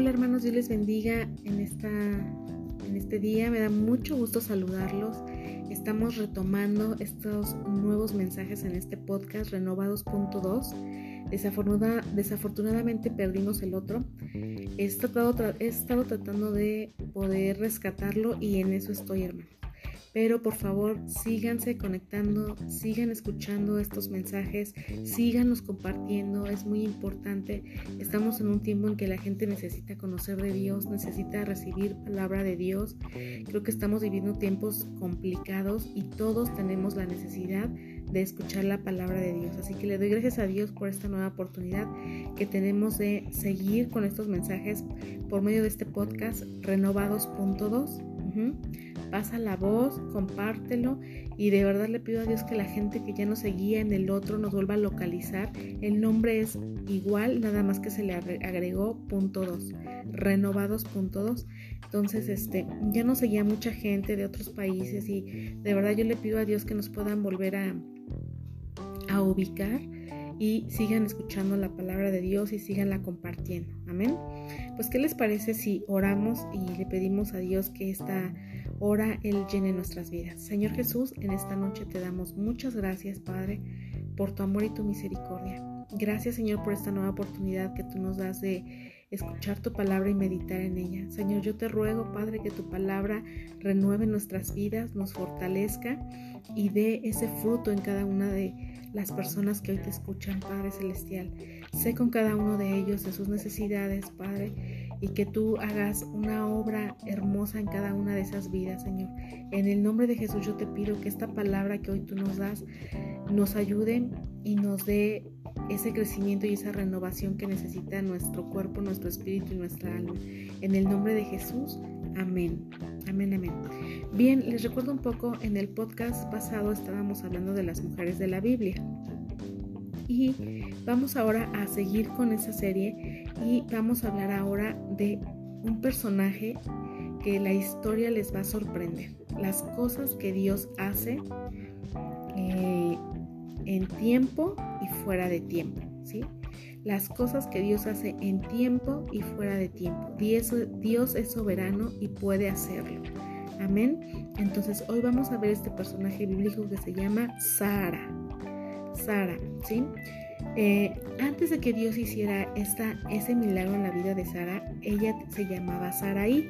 Hola hermanos, Dios les bendiga en, esta, en este día. Me da mucho gusto saludarlos. Estamos retomando estos nuevos mensajes en este podcast Renovados.2. Desafortunada, desafortunadamente perdimos el otro. He estado, he estado tratando de poder rescatarlo y en eso estoy hermanos. Pero por favor, síganse conectando, sigan escuchando estos mensajes, síganos compartiendo, es muy importante. Estamos en un tiempo en que la gente necesita conocer de Dios, necesita recibir palabra de Dios. Creo que estamos viviendo tiempos complicados y todos tenemos la necesidad de escuchar la palabra de Dios. Así que le doy gracias a Dios por esta nueva oportunidad que tenemos de seguir con estos mensajes por medio de este podcast renovados.2 pasa la voz, compártelo y de verdad le pido a Dios que la gente que ya nos seguía en el otro nos vuelva a localizar. El nombre es igual, nada más que se le agregó punto 2, renovados punto 2. Entonces, este, ya nos seguía mucha gente de otros países y de verdad yo le pido a Dios que nos puedan volver a, a ubicar y sigan escuchando la palabra de Dios y siganla compartiendo. Amén. Pues, ¿qué les parece si oramos y le pedimos a Dios que esta hora Él llene nuestras vidas? Señor Jesús, en esta noche te damos muchas gracias, Padre, por tu amor y tu misericordia. Gracias, Señor, por esta nueva oportunidad que tú nos das de escuchar tu palabra y meditar en ella. Señor, yo te ruego, Padre, que tu palabra renueve nuestras vidas, nos fortalezca y dé ese fruto en cada una de las personas que hoy te escuchan, Padre Celestial. Sé con cada uno de ellos de sus necesidades, Padre, y que tú hagas una obra hermosa en cada una de esas vidas, Señor. En el nombre de Jesús yo te pido que esta palabra que hoy tú nos das nos ayude y nos dé ese crecimiento y esa renovación que necesita nuestro cuerpo, nuestro espíritu y nuestra alma. En el nombre de Jesús, amén. Amén, amén. Bien, les recuerdo un poco, en el podcast pasado estábamos hablando de las mujeres de la Biblia. Y vamos ahora a seguir con esa serie y vamos a hablar ahora de un personaje que la historia les va a sorprender. Las cosas que Dios hace eh, en tiempo y fuera de tiempo, ¿sí? Las cosas que Dios hace en tiempo y fuera de tiempo. Dios, Dios es soberano y puede hacerlo. Amén. Entonces hoy vamos a ver este personaje bíblico que se llama Sara. Sara, ¿sí? Eh, antes de que Dios hiciera esta, ese milagro en la vida de Sara, ella se llamaba Saraí.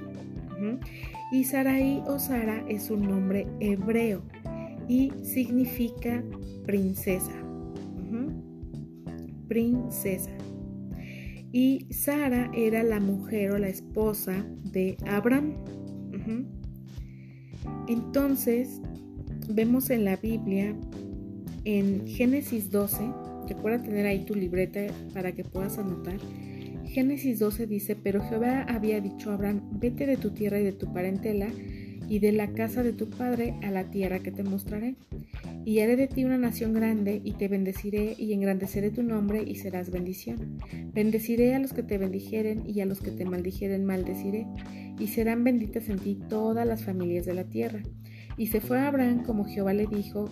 Y Saraí o Sara es un nombre hebreo y significa princesa. Princesa. Y Sara era la mujer o la esposa de Abraham. Entonces, vemos en la Biblia, en Génesis 12, recuerda tener ahí tu libreta para que puedas anotar. Génesis 12 dice, pero Jehová había dicho a Abraham, vete de tu tierra y de tu parentela y de la casa de tu padre a la tierra que te mostraré. Y haré de ti una nación grande, y te bendeciré, y engrandeceré tu nombre, y serás bendición. Bendeciré a los que te bendijeren, y a los que te maldijeren maldeciré, y serán benditas en ti todas las familias de la tierra. Y se fue Abraham como Jehová le dijo,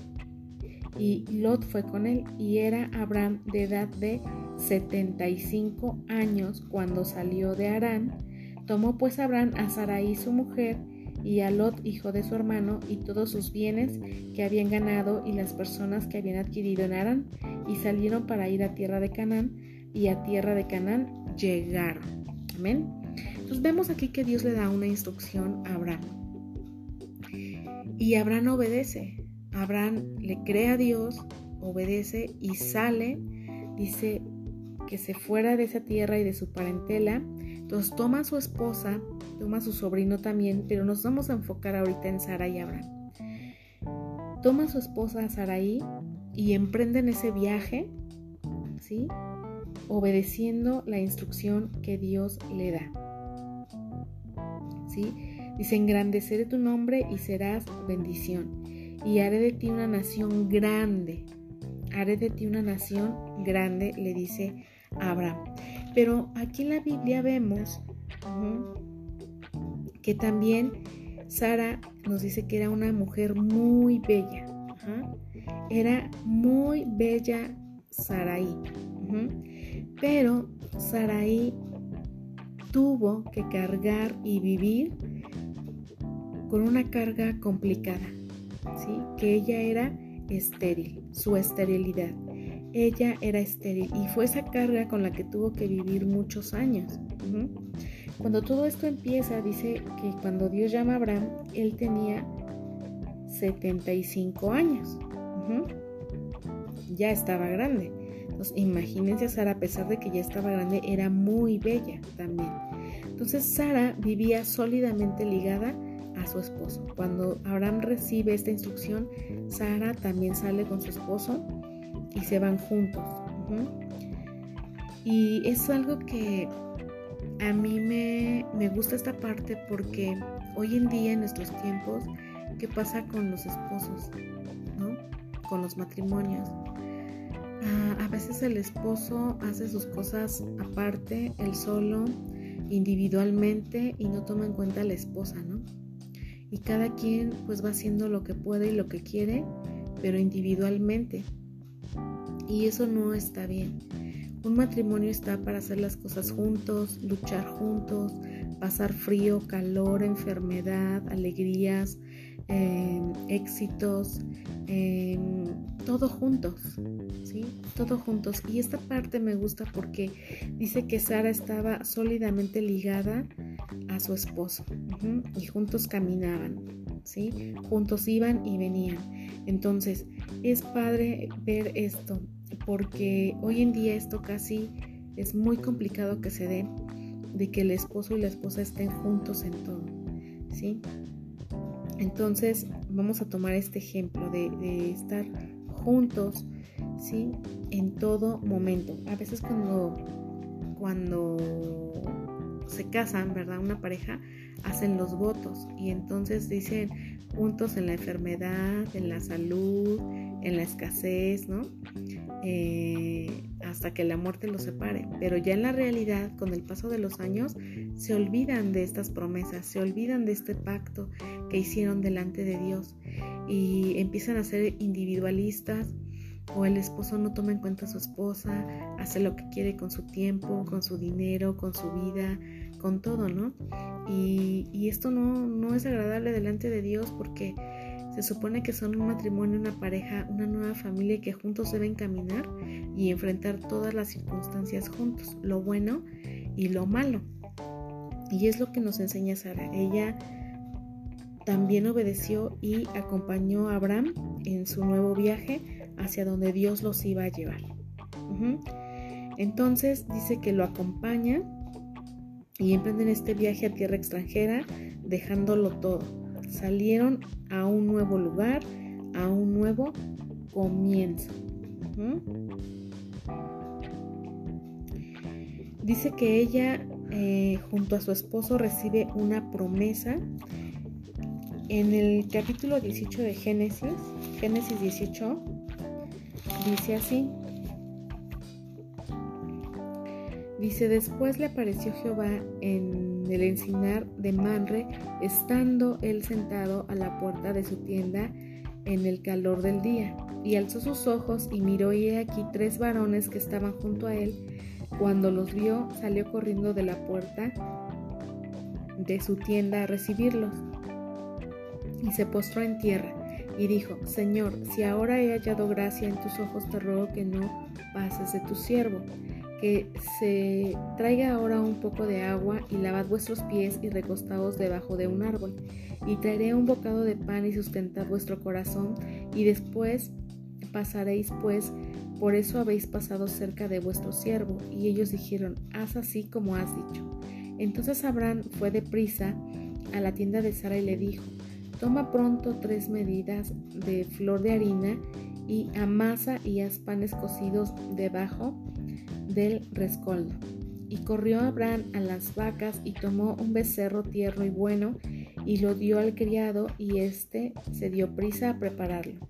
y Lot fue con él, y era Abraham de edad de 75 años cuando salió de Arán. Tomó pues Abraham a Sarai su mujer, y a Lot, hijo de su hermano, y todos sus bienes que habían ganado y las personas que habían adquirido en Arán, y salieron para ir a tierra de Canaán, y a tierra de Canaán llegaron. Amén. Entonces vemos aquí que Dios le da una instrucción a Abraham. Y Abraham obedece. Abraham le cree a Dios, obedece y sale. Dice que se fuera de esa tierra y de su parentela. Entonces toma a su esposa toma a su sobrino también, pero nos vamos a enfocar ahorita en Sara y Abraham. Toma a su esposa Saraí y emprenden ese viaje, ¿sí? Obedeciendo la instrucción que Dios le da. ¿Sí? Dice, engrandeceré tu nombre y serás bendición. Y haré de ti una nación grande. Haré de ti una nación grande, le dice Abraham. Pero aquí en la Biblia vemos que también Sara nos dice que era una mujer muy bella. Era muy bella Saraí. Pero Saraí tuvo que cargar y vivir con una carga complicada, Que ella era estéril, su esterilidad. Ella era estéril y fue esa carga con la que tuvo que vivir muchos años. Cuando todo esto empieza, dice que cuando Dios llama a Abraham, él tenía 75 años. Ya estaba grande. Entonces, imagínense a Sara, a pesar de que ya estaba grande, era muy bella también. Entonces, Sara vivía sólidamente ligada a su esposo. Cuando Abraham recibe esta instrucción, Sara también sale con su esposo y se van juntos. Y es algo que a mí me, me, gusta esta parte porque hoy en día, en nuestros tiempos, ¿qué pasa con los esposos? ¿no? Con los matrimonios. Ah, a veces el esposo hace sus cosas aparte, él solo, individualmente y no toma en cuenta a la esposa, ¿no? Y cada quien pues va haciendo lo que puede y lo que quiere, pero individualmente. Y eso no está bien. Un matrimonio está para hacer las cosas juntos, luchar juntos, pasar frío, calor, enfermedad, alegrías, em, éxitos, em, todo juntos, ¿sí? Todo juntos. Y esta parte me gusta porque dice que Sara estaba sólidamente ligada su esposo y juntos caminaban, ¿sí? Juntos iban y venían. Entonces, es padre ver esto porque hoy en día esto casi es muy complicado que se dé de que el esposo y la esposa estén juntos en todo, ¿sí? Entonces, vamos a tomar este ejemplo de, de estar juntos, ¿sí? En todo momento. A veces cuando, cuando se casan, ¿verdad? Una pareja, hacen los votos y entonces dicen juntos en la enfermedad, en la salud, en la escasez, ¿no? Eh, hasta que la muerte los separe. Pero ya en la realidad, con el paso de los años, se olvidan de estas promesas, se olvidan de este pacto que hicieron delante de Dios y empiezan a ser individualistas o el esposo no toma en cuenta a su esposa, hace lo que quiere con su tiempo, con su dinero, con su vida, con todo, ¿no? Y, esto no, no es agradable delante de Dios porque se supone que son un matrimonio, una pareja, una nueva familia que juntos deben caminar y enfrentar todas las circunstancias juntos, lo bueno y lo malo. Y es lo que nos enseña Sara. Ella también obedeció y acompañó a Abraham en su nuevo viaje hacia donde Dios los iba a llevar. Entonces dice que lo acompaña y emprenden este viaje a tierra extranjera dejándolo todo. Salieron a un nuevo lugar, a un nuevo comienzo. Dice que ella eh, junto a su esposo recibe una promesa en el capítulo 18 de Génesis, Génesis 18, dice así. Dice, después le apareció Jehová en el encinar de Manre, estando él sentado a la puerta de su tienda en el calor del día. Y alzó sus ojos y miró y he aquí tres varones que estaban junto a él. Cuando los vio, salió corriendo de la puerta de su tienda a recibirlos y se postró en tierra y dijo, Señor, si ahora he hallado gracia en tus ojos, te ruego que no pases de tu siervo, que se traiga ahora un poco de agua y lavad vuestros pies y recostaos debajo de un árbol, y traeré un bocado de pan y sustentad vuestro corazón, y después pasaréis pues, por eso habéis pasado cerca de vuestro siervo. Y ellos dijeron, haz así como has dicho. Entonces Abraham fue deprisa a la tienda de Sara y le dijo, Toma pronto tres medidas de flor de harina y amasa y haz panes cocidos debajo del rescoldo. Y corrió Abraham a las vacas y tomó un becerro tierno y bueno y lo dio al criado y éste se dio prisa a prepararlo.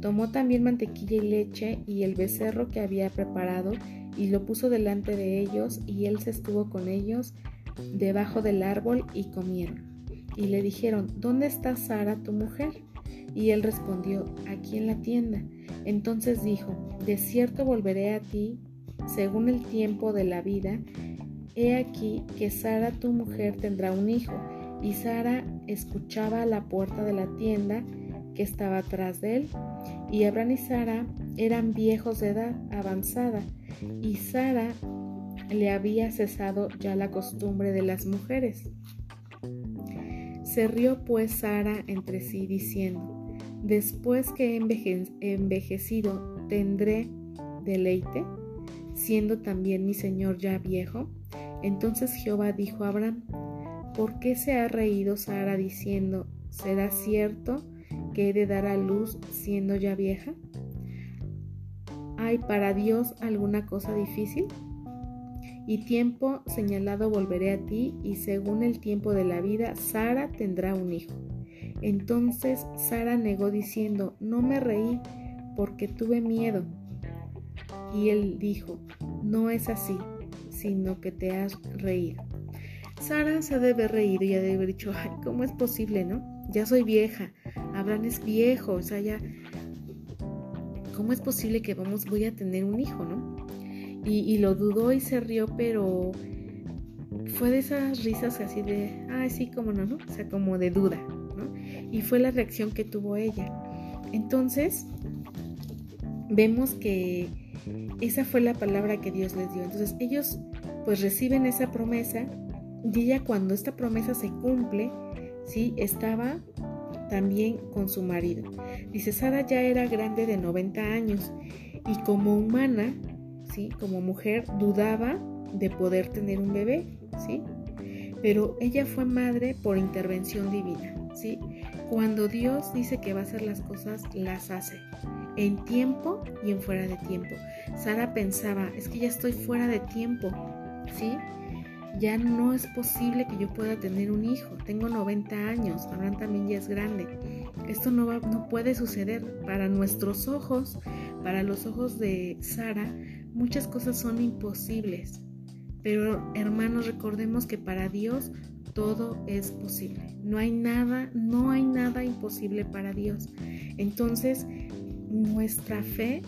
Tomó también mantequilla y leche y el becerro que había preparado y lo puso delante de ellos y él se estuvo con ellos debajo del árbol y comieron y le dijeron, ¿dónde está Sara, tu mujer? Y él respondió, aquí en la tienda. Entonces dijo, de cierto volveré a ti según el tiempo de la vida, he aquí que Sara tu mujer tendrá un hijo. Y Sara escuchaba a la puerta de la tienda que estaba atrás de él. Y Abraham y Sara eran viejos de edad avanzada, y Sara le había cesado ya la costumbre de las mujeres. Se rió pues Sara entre sí diciendo, después que he envejecido, ¿tendré deleite, siendo también mi señor ya viejo? Entonces Jehová dijo a Abraham, ¿por qué se ha reído Sara diciendo, ¿será cierto que he de dar a luz siendo ya vieja? ¿Hay para Dios alguna cosa difícil? Y tiempo señalado volveré a ti, y según el tiempo de la vida, Sara tendrá un hijo. Entonces Sara negó diciendo, no me reí porque tuve miedo. Y él dijo, no es así, sino que te has reído. Sara se debe reír y ha de haber dicho, ay, ¿cómo es posible, no? Ya soy vieja, Abraham es viejo, o sea, ya, ¿cómo es posible que vamos, voy a tener un hijo, no? Y, lo dudó y se rió, pero fue de esas risas así de, ay, sí, cómo no, ¿no? O sea, como de duda, ¿no? Y fue la reacción que tuvo ella. Entonces, vemos que esa fue la palabra que Dios les dio. Entonces, ellos pues reciben esa promesa y ella cuando esta promesa se cumple, ¿sí? Estaba también con su marido. Dice, Sara ya era grande de 90 años y como humana, ¿sí? Como mujer dudaba de poder tener un bebé, ¿sí? Pero ella fue madre por intervención divina, ¿sí? Cuando Dios dice que va a hacer las cosas, las hace en tiempo y en fuera de tiempo. Sara pensaba, es que ya estoy fuera de tiempo, ¿sí? Ya no es posible que yo pueda tener un hijo. Tengo 90 años, Abraham también ya es grande. Esto no, va, no puede suceder. Para nuestros ojos, para los ojos de Sara, muchas cosas son imposibles. Pero hermanos, recordemos que para Dios todo es posible. No hay nada, no hay nada imposible para Dios. Entonces, nuestra fe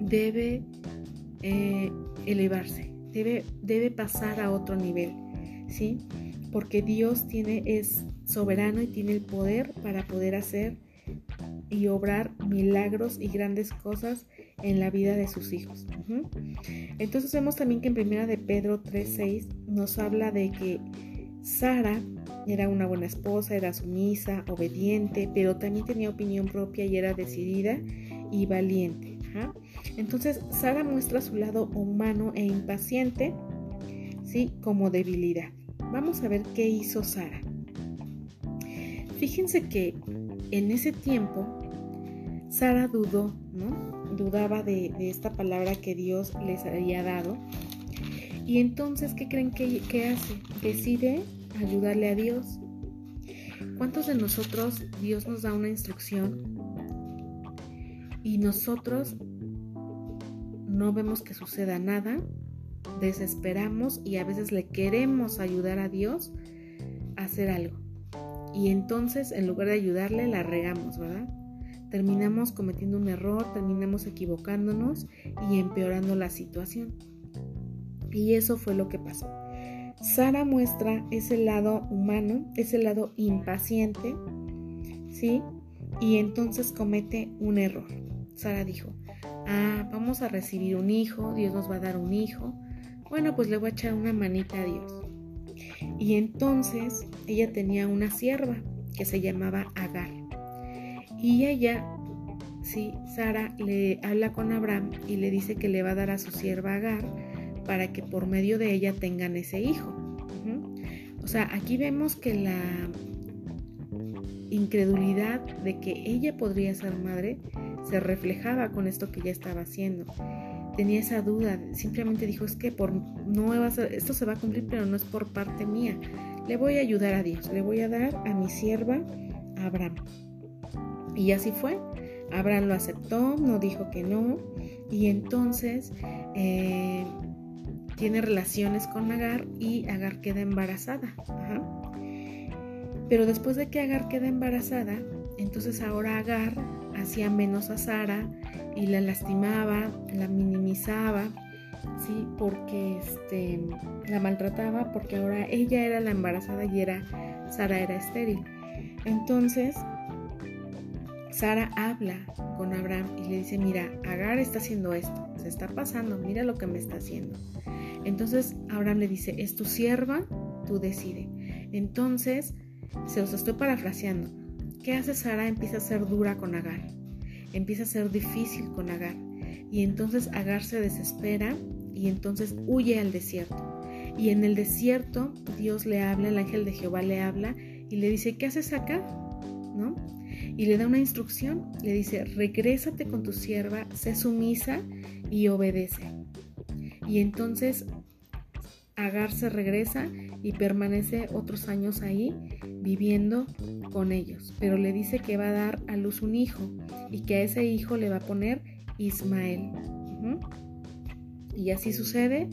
debe eh, elevarse, debe, debe pasar a otro nivel, ¿sí? Porque Dios tiene, es soberano y tiene el poder para poder hacer y obrar milagros y grandes cosas en la vida de sus hijos. Entonces vemos también que en primera de Pedro 3:6 nos habla de que Sara era una buena esposa, era sumisa, obediente, pero también tenía opinión propia y era decidida y valiente. Entonces Sara muestra su lado humano e impaciente, ¿sí? Como debilidad. Vamos a ver qué hizo Sara. Fíjense que en ese tiempo Sara dudó, ¿no? Dudaba de, esta palabra que Dios les había dado. Y entonces, ¿qué creen que, que hace? Decide ayudarle a Dios. ¿Cuántos de nosotros Dios nos da una instrucción y nosotros no vemos que suceda nada? Desesperamos y a veces le queremos ayudar a Dios a hacer algo. Y entonces en lugar de ayudarle la regamos, ¿verdad? Terminamos cometiendo un error, terminamos equivocándonos y empeorando la situación. Y eso fue lo que pasó. Sara muestra ese lado humano, ese lado impaciente, ¿sí? Y entonces comete un error. Sara dijo, ah, vamos a recibir un hijo, Dios nos va a dar un hijo. Bueno, pues le voy a echar una manita a Dios. Y entonces ella tenía una sierva que se llamaba Agar. Y ella, sí, Sara le habla con Abraham y le dice que le va a dar a su sierva Agar para que por medio de ella tengan ese hijo. O sea, aquí vemos que la incredulidad de que ella podría ser madre se reflejaba con esto que ella estaba haciendo. Tenía esa duda, simplemente dijo, es que por no va esto se va a cumplir, pero no es por parte mía. Le voy a ayudar a Dios, le voy a dar a mi sierva Abraham. Y así fue. Abraham lo aceptó, no dijo que no. Y entonces eh, tiene relaciones con Agar y Agar queda embarazada. Pero después de que Agar queda embarazada, entonces ahora Agar hacía menos a Sara y la lastimaba, la minimizaba sí, porque este, la maltrataba, porque ahora ella era la embarazada y era, Sara era estéril. Entonces, Sara habla con Abraham y le dice, mira, Agar está haciendo esto, se está pasando, mira lo que me está haciendo. Entonces Abraham le dice, es tu sierva, tú decide. Entonces, se los estoy parafraseando. ¿Qué hace Sara? Empieza a ser dura con Agar. Empieza a ser difícil con Agar. Y entonces Agar se desespera y entonces huye al desierto. Y en el desierto Dios le habla, el ángel de Jehová le habla y le dice, ¿qué haces acá? ¿No? Y le da una instrucción, le dice, regrésate con tu sierva, sé sumisa y obedece. Y entonces Agar se regresa y permanece otros años ahí viviendo con ellos, pero le dice que va a dar a luz un hijo y que a ese hijo le va a poner Ismael. Y así sucede,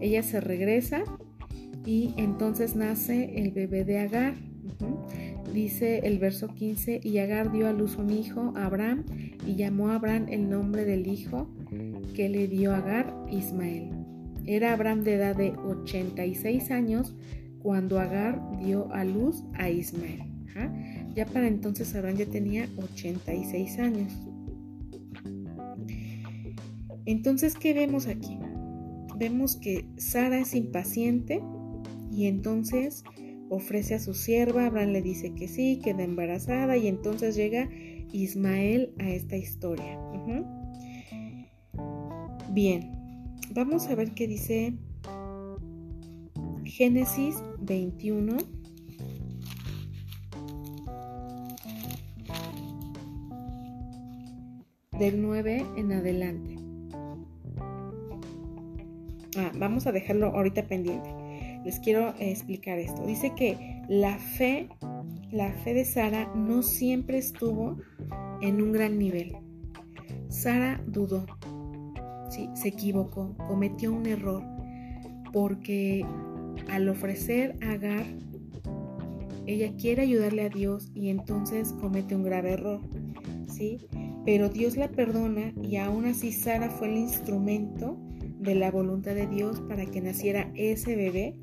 ella se regresa y entonces nace el bebé de Agar. Dice el verso 15, y Agar dio a luz un hijo, Abraham, y llamó a Abraham el nombre del hijo que le dio Agar, Ismael. Era Abraham de edad de 86 años cuando Agar dio a luz a Ismael. Ya para entonces Abraham ya tenía 86 años. Entonces, ¿qué vemos aquí? Vemos que Sara es impaciente y entonces ofrece a su sierva, Abraham le dice que sí, queda embarazada y entonces llega Ismael a esta historia. Bien, vamos a ver qué dice Génesis 21. Del 9 en adelante. Ah, vamos a dejarlo ahorita pendiente. Les quiero explicar esto. Dice que la fe, la fe de Sara no siempre estuvo en un gran nivel. Sara dudó, se equivocó, cometió un error, porque al ofrecer a Agar, ella quiere ayudarle a Dios y entonces comete un grave error, ¿sí? Pero Dios la perdona y aún así Sara fue el instrumento de la voluntad de Dios para que naciera ese bebé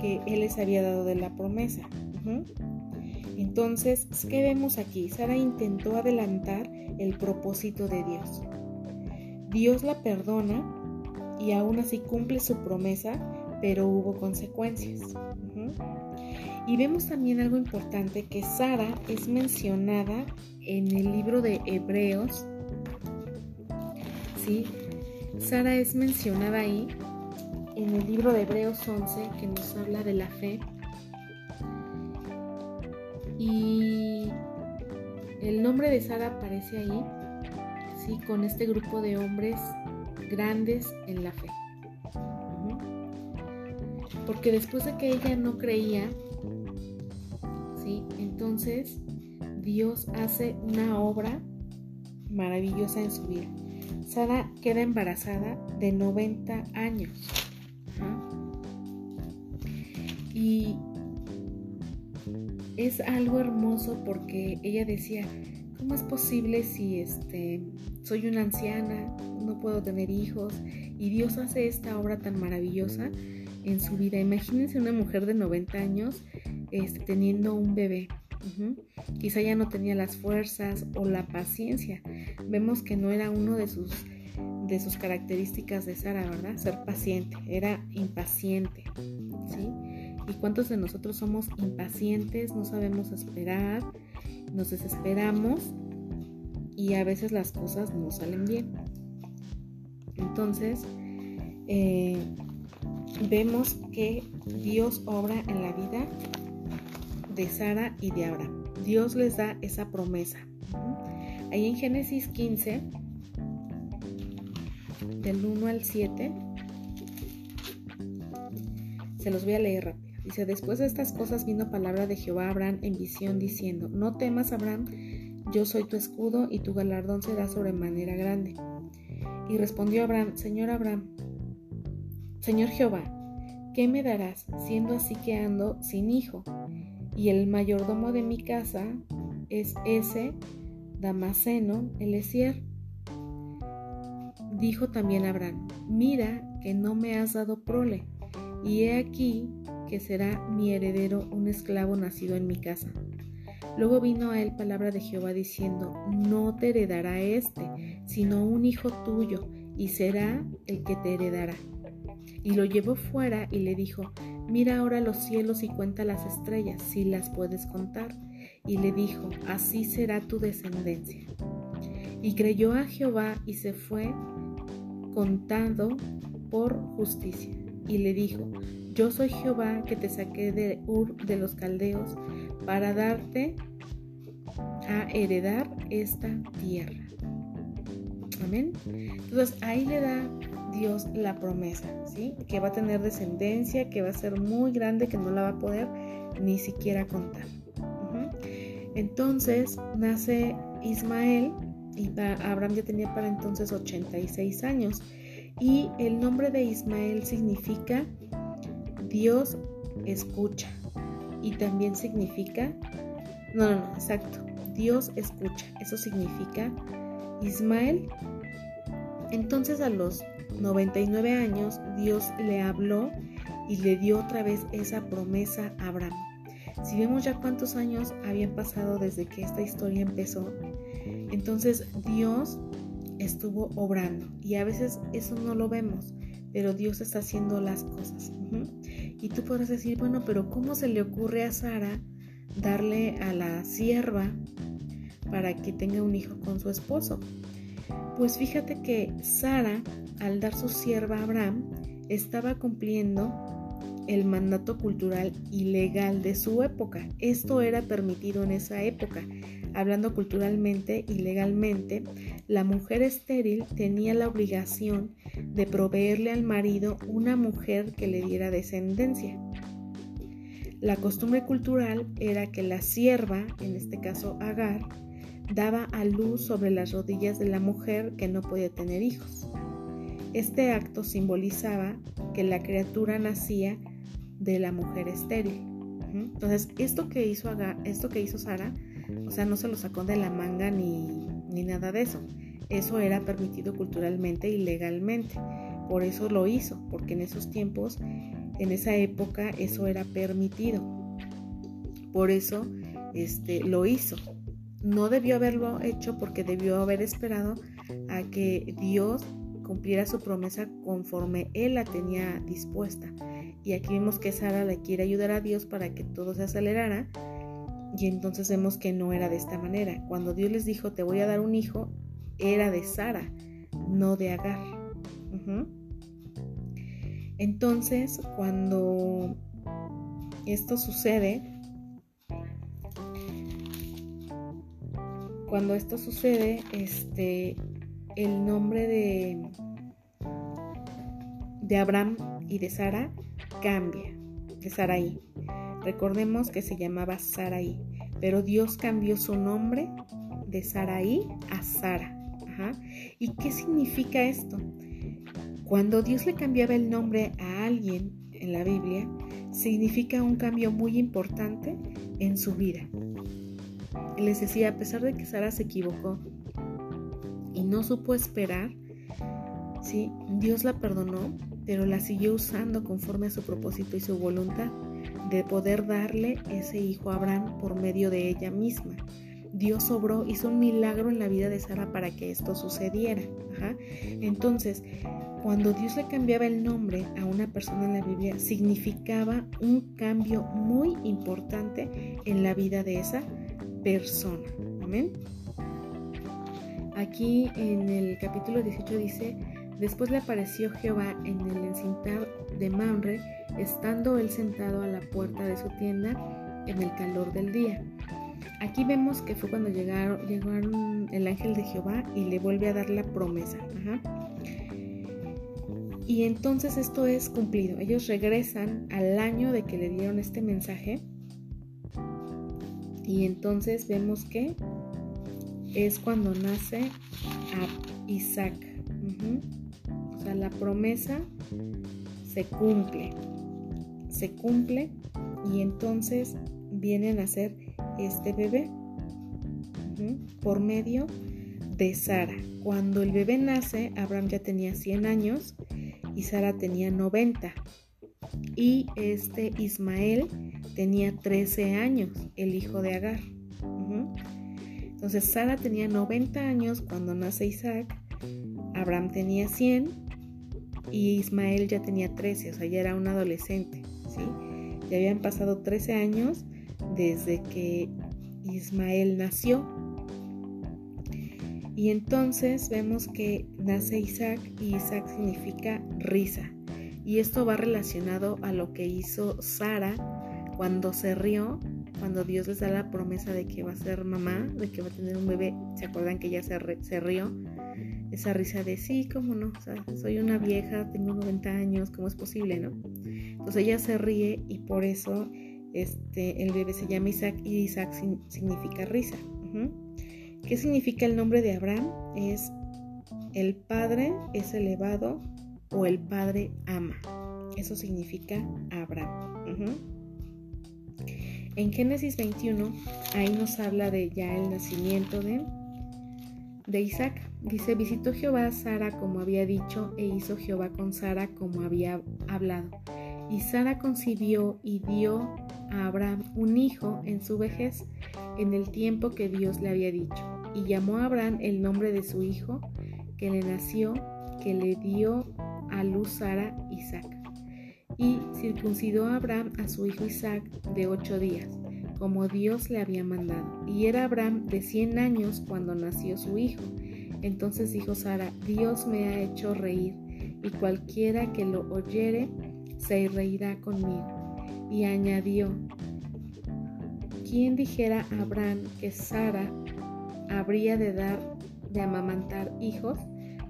que Él les había dado de la promesa. Entonces, ¿qué vemos aquí? Sara intentó adelantar el propósito de Dios. Dios la perdona y aún así cumple su promesa, pero hubo consecuencias. Y vemos también algo importante que Sara es mencionada en el libro de Hebreos. ¿Sí? Sara es mencionada ahí en el libro de Hebreos 11 que nos habla de la fe. Y el nombre de Sara aparece ahí con este grupo de hombres grandes en la fe. Porque después de que ella no creía, ¿sí? entonces Dios hace una obra maravillosa en su vida. Sara queda embarazada de 90 años. Y es algo hermoso porque ella decía, ¿cómo es posible si este, soy una anciana, no puedo tener hijos y Dios hace esta obra tan maravillosa en su vida? Imagínense una mujer de 90 años este, teniendo un bebé. Quizá ya no tenía las fuerzas o la paciencia. Vemos que no era uno de sus, de sus características de Sara, ¿verdad? Ser paciente, era impaciente. ¿sí? ¿Y cuántos de nosotros somos impacientes? No sabemos esperar, nos desesperamos y a veces las cosas no salen bien. Entonces, eh, vemos que Dios obra en la vida de Sara y de Abraham. Dios les da esa promesa. Ahí en Génesis 15, del 1 al 7, se los voy a leer. Dice, después de estas cosas vino palabra de Jehová a Abraham en visión diciendo, no temas Abraham, yo soy tu escudo y tu galardón será sobremanera grande. Y respondió Abraham, Señor Abraham, Señor Jehová, ¿qué me darás siendo así que ando sin hijo? Y el mayordomo de mi casa es ese Damaseno, el Esier. dijo también Abraham, mira que no me has dado prole, y he aquí que será mi heredero un esclavo nacido en mi casa. Luego vino a él palabra de Jehová diciendo, no te heredará este, sino un hijo tuyo, y será el que te heredará. Y lo llevó fuera y le dijo, mira ahora los cielos y cuenta las estrellas, si las puedes contar. Y le dijo, así será tu descendencia. Y creyó a Jehová y se fue contado por justicia. Y le dijo, yo soy Jehová que te saqué de Ur de los Caldeos para darte a heredar esta tierra. Amén. Entonces ahí le da Dios la promesa, ¿sí? Que va a tener descendencia, que va a ser muy grande, que no la va a poder ni siquiera contar. Entonces nace Ismael y Abraham ya tenía para entonces 86 años y el nombre de Ismael significa Dios escucha. Y también significa, no, no, no, exacto, Dios escucha, eso significa Ismael. Entonces a los 99 años Dios le habló y le dio otra vez esa promesa a Abraham. Si vemos ya cuántos años habían pasado desde que esta historia empezó, entonces Dios estuvo obrando. Y a veces eso no lo vemos, pero Dios está haciendo las cosas. Y tú podrás decir, bueno, pero ¿cómo se le ocurre a Sara darle a la sierva para que tenga un hijo con su esposo? Pues fíjate que Sara, al dar su sierva a Abraham, estaba cumpliendo el mandato cultural y legal de su época. Esto era permitido en esa época. Hablando culturalmente y legalmente, la mujer estéril tenía la obligación de proveerle al marido una mujer que le diera descendencia. La costumbre cultural era que la sierva, en este caso Agar, daba a luz sobre las rodillas de la mujer que no podía tener hijos. Este acto simbolizaba que la criatura nacía de la mujer estéril. Entonces, esto que hizo, esto que hizo Sara, o sea, no se lo sacó de la manga ni, ni nada de eso. Eso era permitido culturalmente y legalmente. Por eso lo hizo, porque en esos tiempos, en esa época, eso era permitido. Por eso este, lo hizo. No debió haberlo hecho porque debió haber esperado a que Dios cumpliera su promesa conforme Él la tenía dispuesta. Y aquí vemos que Sara le quiere ayudar a Dios para que todo se acelerara. Y entonces vemos que no era de esta manera. Cuando Dios les dijo, te voy a dar un hijo, era de Sara, no de Agar. Entonces, cuando esto sucede, cuando esto sucede, este, el nombre de, de Abraham y de Sara cambia, de Saraí. Recordemos que se llamaba Saraí, pero Dios cambió su nombre de Saraí a Sara. ¿Y qué significa esto? Cuando Dios le cambiaba el nombre a alguien en la Biblia, significa un cambio muy importante en su vida. Les decía, a pesar de que Sara se equivocó y no supo esperar, ¿sí? Dios la perdonó, pero la siguió usando conforme a su propósito y su voluntad de poder darle ese hijo a Abraham por medio de ella misma. Dios obró, hizo un milagro en la vida de Sara para que esto sucediera. Entonces, cuando Dios le cambiaba el nombre a una persona en la Biblia, significaba un cambio muy importante en la vida de esa persona. Amén. Aquí en el capítulo 18 dice, después le apareció Jehová en el encintar de Mamre, estando él sentado a la puerta de su tienda en el calor del día. Aquí vemos que fue cuando llegaron, llegaron el ángel de Jehová y le vuelve a dar la promesa. Y entonces esto es cumplido. Ellos regresan al año de que le dieron este mensaje. Y entonces vemos que es cuando nace a Isaac. O sea, la promesa se cumple. Se cumple y entonces viene a nacer este bebé por medio de Sara. Cuando el bebé nace, Abraham ya tenía 100 años y Sara tenía 90. Y este Ismael tenía 13 años, el hijo de Agar. Entonces Sara tenía 90 años cuando nace Isaac, Abraham tenía 100 y Ismael ya tenía 13, o sea, ya era un adolescente, ¿sí? Ya habían pasado 13 años desde que Ismael nació. Y entonces vemos que nace Isaac y Isaac significa risa. Y esto va relacionado a lo que hizo Sara cuando se rió, cuando Dios les da la promesa de que va a ser mamá, de que va a tener un bebé. ¿Se acuerdan que ella se, se rió? Esa risa de sí, cómo no, soy una vieja, tengo 90 años, ¿cómo es posible, no? Entonces ella se ríe y por eso este, el bebé se llama Isaac y Isaac significa risa. ¿Qué significa el nombre de Abraham? Es el padre es elevado o el padre ama. Eso significa Abraham. En Génesis 21, ahí nos habla de ya el nacimiento de, de Isaac. Dice, visitó Jehová a Sara como había dicho e hizo Jehová con Sara como había hablado. Y Sara concibió y dio a Abraham un hijo en su vejez, en el tiempo que Dios le había dicho. Y llamó a Abraham el nombre de su hijo, que le nació, que le dio a luz Sara Isaac. Y circuncidó a Abraham a su hijo Isaac de ocho días, como Dios le había mandado. Y era Abraham de cien años cuando nació su hijo. Entonces dijo Sara, Dios me ha hecho reír, y cualquiera que lo oyere se reirá conmigo y añadió, ¿quién dijera a Abraham que Sara habría de dar de amamantar hijos?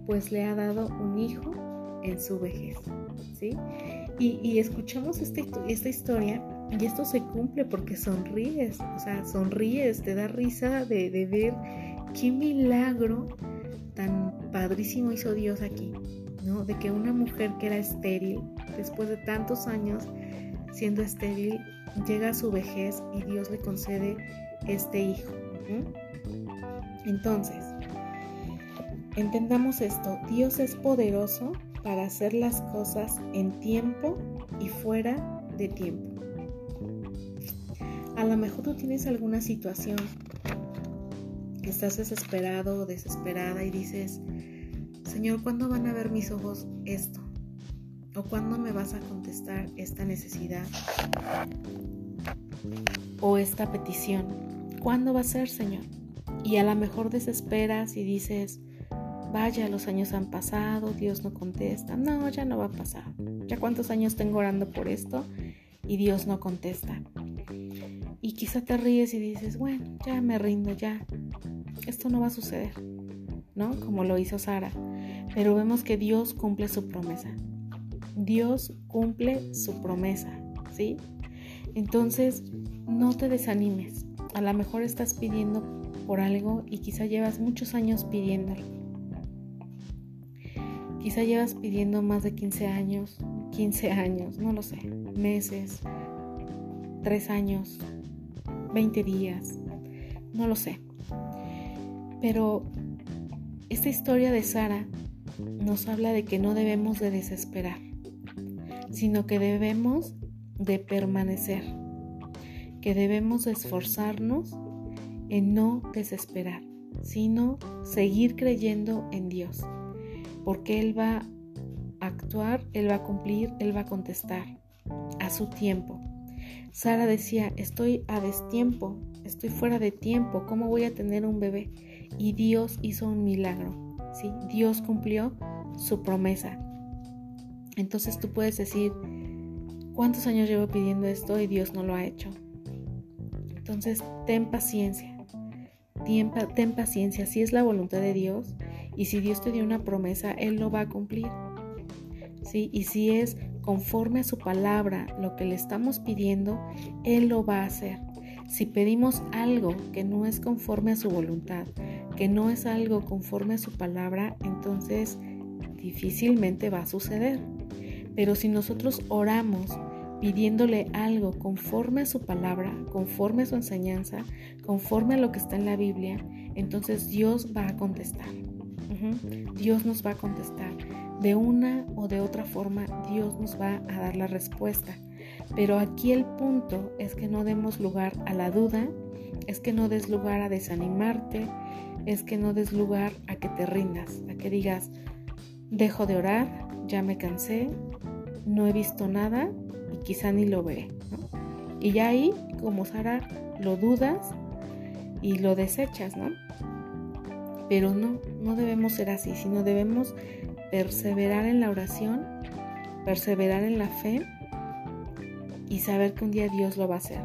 Pues le ha dado un hijo en su vejez. ¿sí? Y, escuchamos esta, esta historia y esto se cumple porque sonríes, o sea, sonríes, te da risa de, de ver qué milagro tan padrísimo hizo Dios aquí, De que una mujer que era estéril, después de tantos años, siendo estéril, llega a su vejez y Dios le concede este hijo. Entonces, entendamos esto, Dios es poderoso para hacer las cosas en tiempo y fuera de tiempo. A lo mejor tú tienes alguna situación estás desesperado o desesperada y dices, Señor, ¿cuándo van a ver mis ojos esto? ¿O cuándo me vas a contestar esta necesidad? ¿O esta petición? ¿Cuándo va a ser, Señor? Y a lo mejor desesperas y dices, vaya, los años han pasado, Dios no contesta. No, ya no va a pasar. ¿Ya cuántos años tengo orando por esto? Y Dios no contesta. Y quizá te ríes y dices, bueno, ya me rindo, ya. Esto no va a suceder, ¿no? Como lo hizo Sara. Pero vemos que Dios cumple su promesa. Dios cumple su promesa, ¿sí? Entonces, no te desanimes. A lo mejor estás pidiendo por algo y quizá llevas muchos años pidiéndolo. Quizá llevas pidiendo más de 15 años, 15 años, no lo sé, meses, 3 años, 20 días, no lo sé. Pero esta historia de Sara nos habla de que no debemos de desesperar sino que debemos de permanecer, que debemos esforzarnos en no desesperar, sino seguir creyendo en Dios, porque Él va a actuar, Él va a cumplir, Él va a contestar a su tiempo. Sara decía, estoy a destiempo, estoy fuera de tiempo, ¿cómo voy a tener un bebé? Y Dios hizo un milagro, Dios cumplió su promesa. Entonces tú puedes decir, ¿cuántos años llevo pidiendo esto y Dios no lo ha hecho? Entonces ten paciencia, ten, paciencia, si es la voluntad de Dios y si Dios te dio una promesa, Él lo va a cumplir. ¿Sí? Y si es conforme a su palabra lo que le estamos pidiendo, Él lo va a hacer. Si pedimos algo que no es conforme a su voluntad, que no es algo conforme a su palabra, entonces difícilmente va a suceder. Pero si nosotros oramos pidiéndole algo conforme a su palabra, conforme a su enseñanza, conforme a lo que está en la Biblia, entonces Dios va a contestar. Dios nos va a contestar. De una o de otra forma, Dios nos va a dar la respuesta. Pero aquí el punto es que no demos lugar a la duda, es que no des lugar a desanimarte, es que no des lugar a que te rindas, a que digas, dejo de orar, ya me cansé, no he visto nada y quizá ni lo veré. Y ya ahí, como Sara, lo dudas y lo desechas, ¿no? Pero no, no debemos ser así, sino debemos perseverar en la oración, perseverar en la fe y saber que un día Dios lo va a hacer.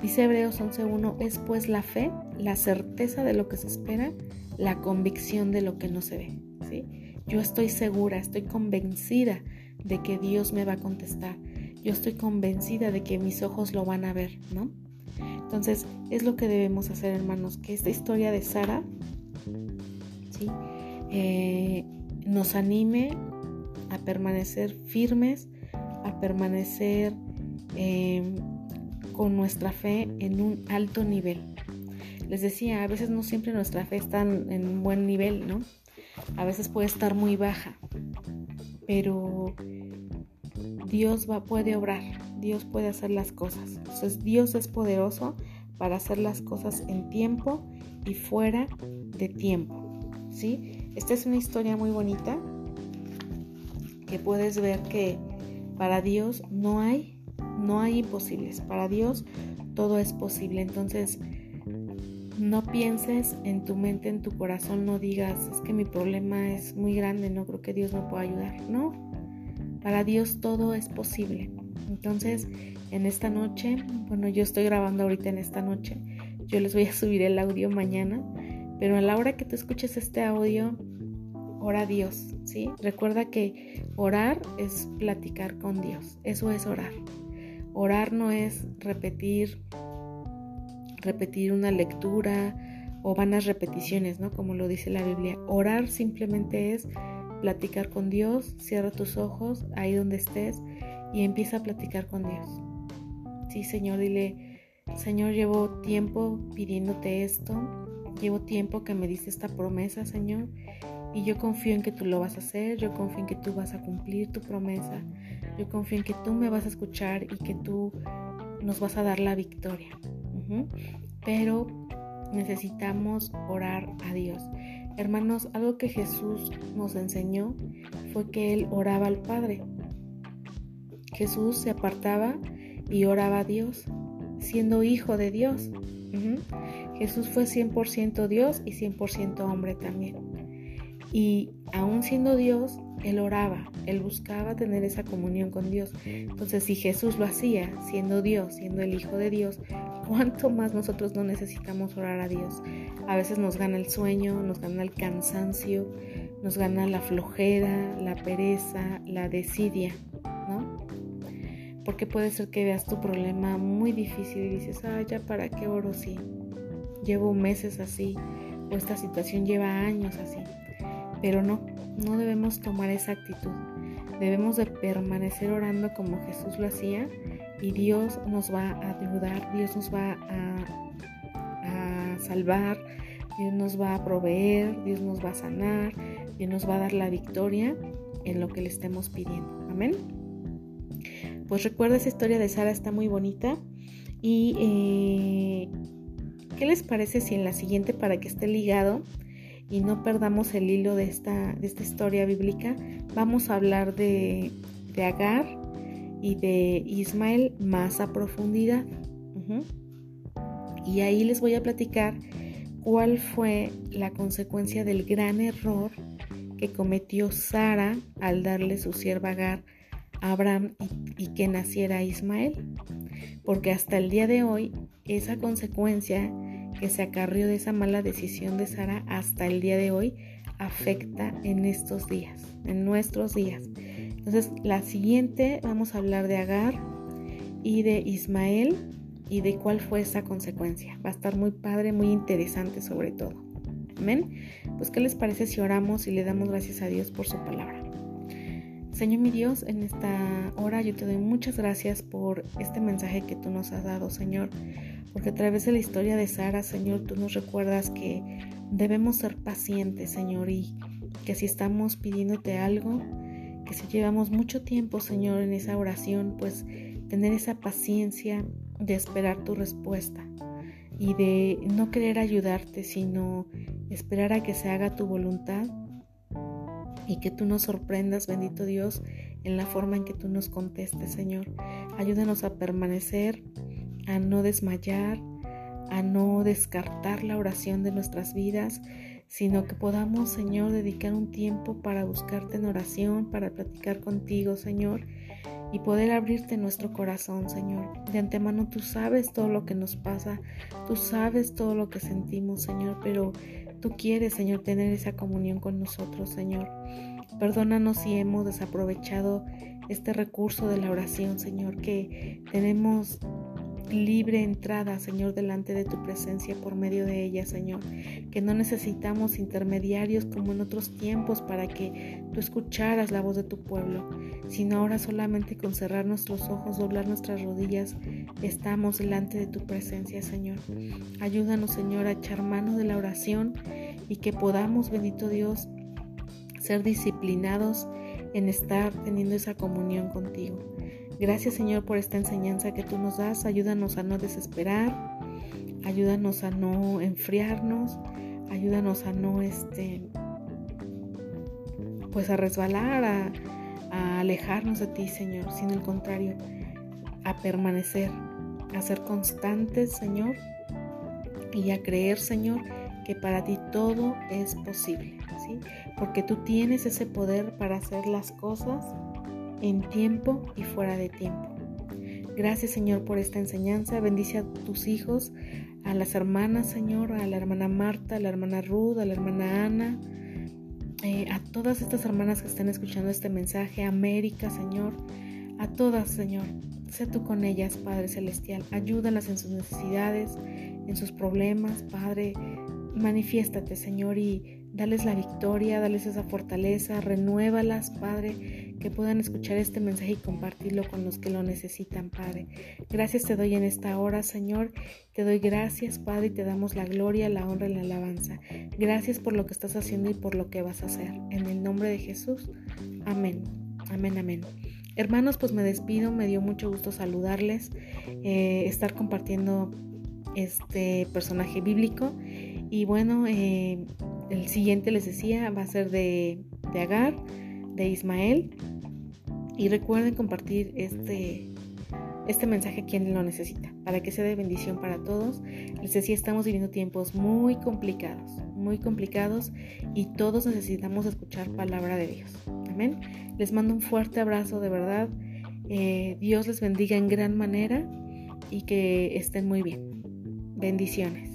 Dice Hebreos 11.1, es pues la fe, la certeza de lo que se espera, la convicción de lo que no se ve. ¿sí? Yo estoy segura, estoy convencida de que Dios me va a contestar. Yo estoy convencida de que mis ojos lo van a ver, ¿no? Entonces, es lo que debemos hacer, hermanos, que esta historia de Sara. Eh, nos anime a permanecer firmes, a permanecer em, con nuestra fe en un alto nivel. Les decía, a veces no siempre nuestra fe está en un buen nivel, ¿no? A veces puede estar muy baja, pero Dios va, puede obrar, Dios puede hacer las cosas. Entonces Dios es poderoso para hacer las cosas en tiempo y fuera de tiempo. ¿sí? Esta es una historia muy bonita que puedes ver que para Dios no hay, no hay imposibles. Para Dios todo es posible. Entonces, no pienses en tu mente, en tu corazón, no digas, es que mi problema es muy grande, no creo que Dios me pueda ayudar. No, para Dios todo es posible. Entonces, en esta noche, bueno, yo estoy grabando ahorita en esta noche, yo les voy a subir el audio mañana pero a la hora que tú escuches este audio, ora a Dios, ¿sí? Recuerda que orar es platicar con Dios, eso es orar. Orar no es repetir, repetir una lectura o vanas repeticiones, ¿no? Como lo dice la Biblia. Orar simplemente es platicar con Dios, cierra tus ojos ahí donde estés y empieza a platicar con Dios. Sí, Señor, dile, Señor, llevo tiempo pidiéndote esto, Llevo tiempo que me diste esta promesa, Señor, y yo confío en que tú lo vas a hacer, yo confío en que tú vas a cumplir tu promesa, yo confío en que tú me vas a escuchar y que tú nos vas a dar la victoria. Pero necesitamos orar a Dios. Hermanos, algo que Jesús nos enseñó fue que Él oraba al Padre. Jesús se apartaba y oraba a Dios, siendo hijo de Dios. Jesús fue 100% Dios y 100% hombre también. Y aún siendo Dios, Él oraba, Él buscaba tener esa comunión con Dios. Entonces, si Jesús lo hacía, siendo Dios, siendo el Hijo de Dios, ¿cuánto más nosotros no necesitamos orar a Dios? A veces nos gana el sueño, nos gana el cansancio, nos gana la flojera, la pereza, la desidia, ¿no? Porque puede ser que veas tu problema muy difícil y dices, ah, ya para qué oro sí llevo meses así o esta situación lleva años así. Pero no, no debemos tomar esa actitud. Debemos de permanecer orando como Jesús lo hacía y Dios nos va a ayudar, Dios nos va a, salvar, Dios nos va a proveer, Dios nos va a sanar, Dios nos va a dar la victoria en lo que le estemos pidiendo. Amén. Pues recuerda esa historia de Sara está muy bonita y eh, ¿Qué les parece si en la siguiente, para que esté ligado y no perdamos el hilo de esta, de esta historia bíblica, vamos a hablar de, de Agar y de Ismael más a profundidad? Y ahí les voy a platicar cuál fue la consecuencia del gran error que cometió Sara al darle su sierva Agar a Abraham y, y, que naciera Ismael. Porque hasta el día de hoy esa consecuencia que se acarrió de esa mala decisión de Sara hasta el día de hoy afecta en estos días, en nuestros días. Entonces, la siguiente vamos a hablar de Agar y de Ismael y de cuál fue esa consecuencia. Va a estar muy padre, muy interesante sobre todo. Amén. Pues, ¿qué les parece si oramos y le damos gracias a Dios por su palabra? Señor mi Dios, en esta hora yo te doy muchas gracias por este mensaje que tú nos has dado, Señor porque a través de la historia de Sara, Señor, tú nos recuerdas que debemos ser pacientes, Señor, y que si estamos pidiéndote algo, que si llevamos mucho tiempo, Señor, en esa oración, pues tener esa paciencia de esperar tu respuesta y de no querer ayudarte, sino esperar a que se haga tu voluntad y que tú nos sorprendas, bendito Dios, en la forma en que tú nos contestes, Señor. Ayúdanos a permanecer, a no desmayar, a no descartar la oración de nuestras vidas, sino que podamos, Señor, dedicar un tiempo para buscarte en oración, para platicar contigo, Señor, y poder abrirte nuestro corazón, Señor. De antemano tú sabes todo lo que nos pasa, tú sabes todo lo que sentimos, Señor, pero tú quieres, Señor, tener esa comunión con nosotros, Señor. Perdónanos si hemos desaprovechado este recurso de la oración, Señor, que tenemos libre entrada, Señor, delante de tu presencia por medio de ella, Señor. Que no necesitamos intermediarios como en otros tiempos para que tú escucharas la voz de tu pueblo, sino ahora solamente con cerrar nuestros ojos, doblar nuestras rodillas, estamos delante de tu presencia, Señor. Ayúdanos, Señor, a echar mano de la oración y que podamos, bendito Dios, ser disciplinados en estar teniendo esa comunión contigo. Gracias Señor por esta enseñanza que tú nos das. Ayúdanos a no desesperar, ayúdanos a no enfriarnos, ayúdanos a no este pues a resbalar, a, a alejarnos de ti, Señor, sino al contrario, a permanecer, a ser constantes, Señor, y a creer, Señor, que para ti todo es posible, ¿sí? Porque tú tienes ese poder para hacer las cosas en tiempo y fuera de tiempo. Gracias Señor por esta enseñanza. Bendice a tus hijos, a las hermanas Señor, a la hermana Marta, a la hermana Ruth, a la hermana Ana, eh, a todas estas hermanas que están escuchando este mensaje, América Señor, a todas Señor. Sé tú con ellas, Padre Celestial. Ayúdalas en sus necesidades, en sus problemas, Padre. Manifiéstate, Señor, y dales la victoria, dales esa fortaleza, renuévalas, Padre, que puedan escuchar este mensaje y compartirlo con los que lo necesitan, Padre. Gracias te doy en esta hora, Señor. Te doy gracias, Padre, y te damos la gloria, la honra y la alabanza. Gracias por lo que estás haciendo y por lo que vas a hacer. En el nombre de Jesús. Amén. Amén, amén. Hermanos, pues me despido, me dio mucho gusto saludarles, eh, estar compartiendo este personaje bíblico. Y bueno, eh, el siguiente les decía va a ser de, de Agar, de Ismael. Y recuerden compartir este, este mensaje a quien lo necesita, para que sea de bendición para todos. Les decía, estamos viviendo tiempos muy complicados, muy complicados y todos necesitamos escuchar palabra de Dios. Amén. Les mando un fuerte abrazo de verdad. Eh, Dios les bendiga en gran manera y que estén muy bien. Bendiciones.